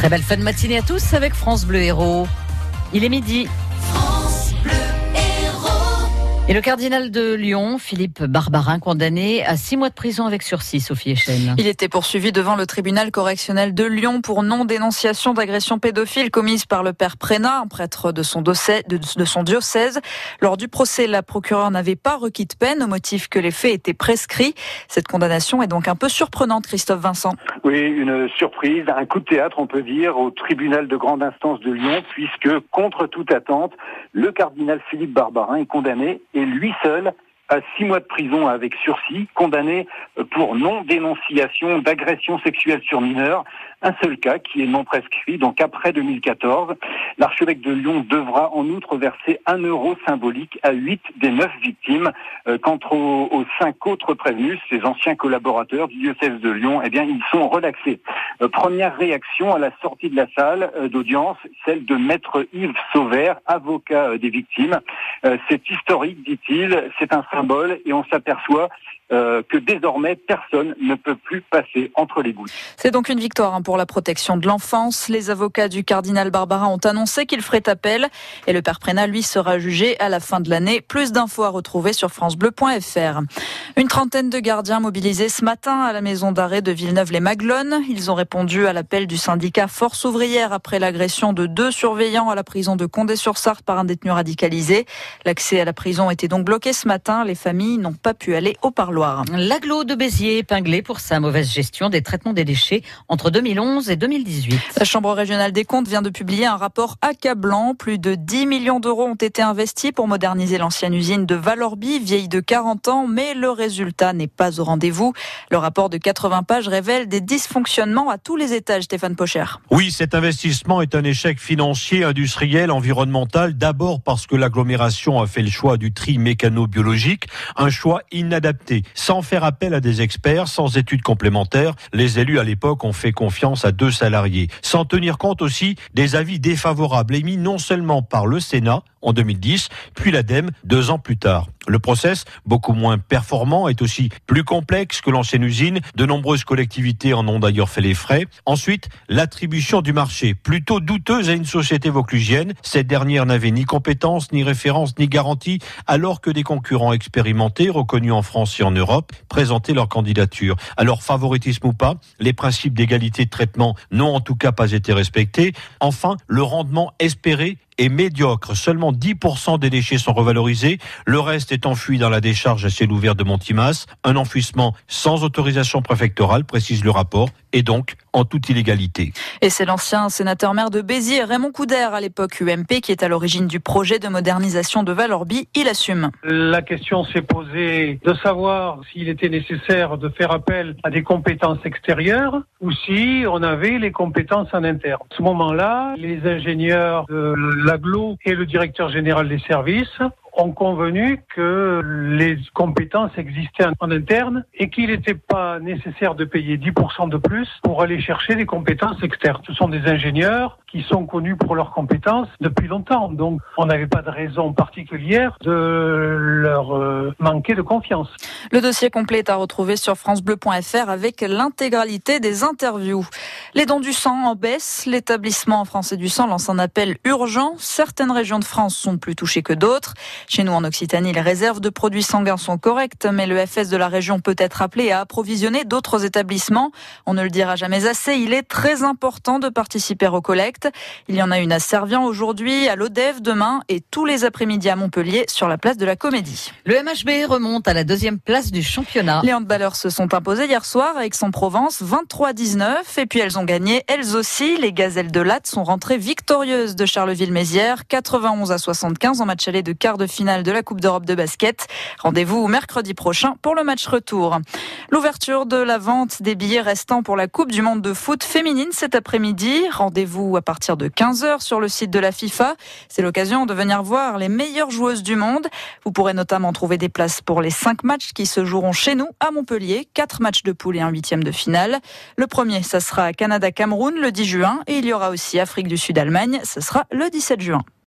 Très belle fin de matinée à tous avec France Bleu Héros. Il est midi. Et le cardinal de Lyon, Philippe Barbarin, condamné à six mois de prison avec sursis, Sophie Echen. Il était poursuivi devant le tribunal correctionnel de Lyon pour non-dénonciation d'agression pédophile commise par le père Prénat, un prêtre de son, de son diocèse. Lors du procès, la procureure n'avait pas requis de peine au motif que les faits étaient prescrits. Cette condamnation est donc un peu surprenante, Christophe Vincent. Oui, une surprise, un coup de théâtre, on peut dire, au tribunal de grande instance de Lyon, puisque, contre toute attente, le cardinal Philippe Barbarin est condamné et lui seul à six mois de prison avec sursis, condamné pour non-dénonciation d'agression sexuelle sur mineurs. Un seul cas qui est non prescrit, donc après 2014. L'archevêque de Lyon devra en outre verser un euro symbolique à huit des neuf victimes. Euh, quant aux, cinq autres prévenus, ces anciens collaborateurs du diocèse de Lyon, eh bien, ils sont relaxés. Euh, première réaction à la sortie de la salle euh, d'audience, celle de maître Yves Sauvert, avocat des victimes. C'est historique, dit-il, c'est un et on s'aperçoit euh, que désormais personne ne peut plus passer entre les gouttes. C'est donc une victoire hein, pour la protection de l'enfance. Les avocats du cardinal Barbara ont annoncé qu'il ferait appel et le père Prénat, lui, sera jugé à la fin de l'année. Plus d'infos à retrouver sur francebleu.fr. Une trentaine de gardiens mobilisés ce matin à la maison d'arrêt de Villeneuve-les-Maglones. Ils ont répondu à l'appel du syndicat Force ouvrière après l'agression de deux surveillants à la prison de Condé-sur-Sarthe par un détenu radicalisé. L'accès à la prison était donc bloqué ce matin. Les familles n'ont pas pu aller au parloir. L'aglo de Béziers épinglé pour sa mauvaise gestion des traitements des déchets entre 2011 et 2018. La Chambre régionale des comptes vient de publier un rapport accablant. Plus de 10 millions d'euros ont été investis pour moderniser l'ancienne usine de Valorbi, vieille de 40 ans, mais le résultat n'est pas au rendez-vous. Le rapport de 80 pages révèle des dysfonctionnements à tous les étages, Stéphane Pocher. Oui, cet investissement est un échec financier, industriel, environnemental, d'abord parce que l'agglomération a fait le choix du tri mécano-biologique, un choix inadapté sans faire appel à des experts, sans études complémentaires. Les élus à l'époque ont fait confiance à deux salariés, sans tenir compte aussi des avis défavorables émis non seulement par le Sénat en 2010, puis l'ADEME deux ans plus tard. Le process, beaucoup moins performant, est aussi plus complexe que l'ancienne usine. De nombreuses collectivités en ont d'ailleurs fait les frais. Ensuite, l'attribution du marché, plutôt douteuse à une société vauclusienne. Cette dernière n'avait ni compétences, ni références, ni garantie, alors que des concurrents expérimentés, reconnus en France et en Europe, présentaient leur candidature. Alors, favoritisme ou pas, les principes d'égalité de traitement n'ont en tout cas pas été respectés. Enfin, le rendement espéré est médiocre. Seulement 10% des déchets sont revalorisés. Le reste est enfui dans la décharge à ciel ouvert de Montimas. Un enfouissement sans autorisation préfectorale, précise le rapport, et donc en toute illégalité. Et c'est l'ancien sénateur maire de Béziers, Raymond Coudert, à l'époque UMP, qui est à l'origine du projet de modernisation de Valorbi. Il assume. La question s'est posée de savoir s'il était nécessaire de faire appel à des compétences extérieures ou si on avait les compétences en interne. À ce moment-là, les ingénieurs de l'aglo et le directeur général des services ont convenu que les compétences existaient en interne et qu'il n'était pas nécessaire de payer 10% de plus pour aller chercher des compétences externes. Ce sont des ingénieurs qui sont connus pour leurs compétences depuis longtemps. Donc, on n'avait pas de raison particulière de leur euh, manquer de confiance. Le dossier complet est à retrouver sur francebleu.fr avec l'intégralité des interviews. Les dons du sang en baisse. L'établissement français du sang lance un appel urgent. Certaines régions de France sont plus touchées que d'autres. Chez nous, en Occitanie, les réserves de produits sanguins sont correctes, mais le FS de la région peut être appelé à approvisionner d'autres établissements. On ne le dira jamais assez. Il est très important de participer aux collectes. Il y en a une à Servian aujourd'hui, à l'Odève demain et tous les après-midi à Montpellier sur la place de la Comédie. Le MHB remonte à la deuxième place du championnat. Les handballeurs se sont imposés hier soir avec son Provence 23-19 et puis elles ont gagné elles aussi. Les Gazelles de Latte sont rentrées victorieuses de Charleville-Mézières 91 à 75 en match aller de quart de finale de la Coupe d'Europe de basket. Rendez-vous mercredi prochain pour le match retour. L'ouverture de la vente des billets restants pour la Coupe du monde de foot féminine cet après-midi. Rendez-vous à partir de 15h sur le site de la FIFA. C'est l'occasion de venir voir les meilleures joueuses du monde. Vous pourrez notamment trouver des places pour les cinq matchs qui se joueront chez nous à Montpellier. Quatre matchs de poule et un huitième de finale. Le premier, ça sera Canada-Cameroun le 10 juin et il y aura aussi Afrique du Sud-Allemagne. Ce sera le 17 juin.